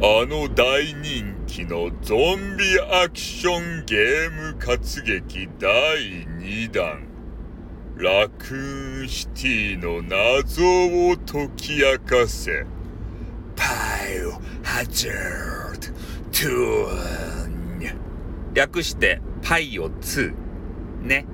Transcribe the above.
あの大人気のゾンビアクションゲーム活劇第2弾。ラクーンシティの謎を解き明かせ。パイオハザードトゥーン略してパイオ2ね。